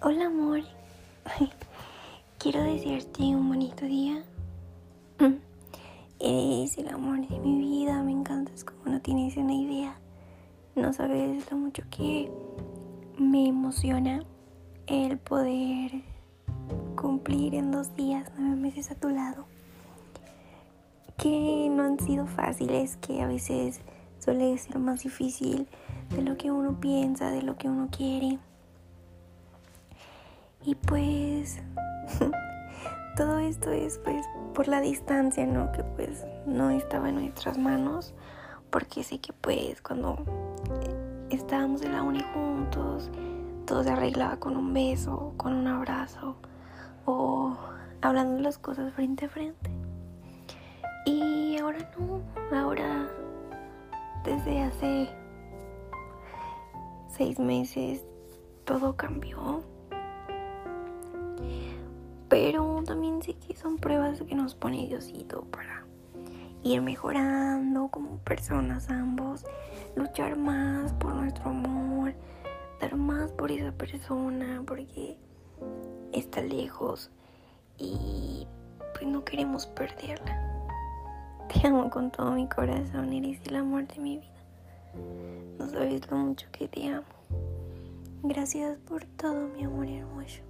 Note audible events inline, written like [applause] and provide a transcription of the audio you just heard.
Hola amor, [laughs] quiero desearte un bonito día. Mm. Eres el amor de mi vida, me encantas como no tienes una idea. No sabes lo mucho que me emociona el poder cumplir en dos días, nueve meses a tu lado. Que no han sido fáciles, que a veces suele ser más difícil de lo que uno piensa, de lo que uno quiere. Y pues [laughs] todo esto es pues por la distancia, ¿no? Que pues no estaba en nuestras manos, porque sé que pues cuando estábamos en la uni juntos, todo se arreglaba con un beso, con un abrazo o hablando las cosas frente a frente. Y ahora no, ahora desde hace seis meses todo cambió. Pero también sé que son pruebas que nos pone Diosito para ir mejorando como personas ambos, luchar más por nuestro amor, dar más por esa persona porque está lejos y pues no queremos perderla. Te amo con todo mi corazón, eres el amor de mi vida. No sabes lo mucho que te amo. Gracias por todo, mi amor hermoso.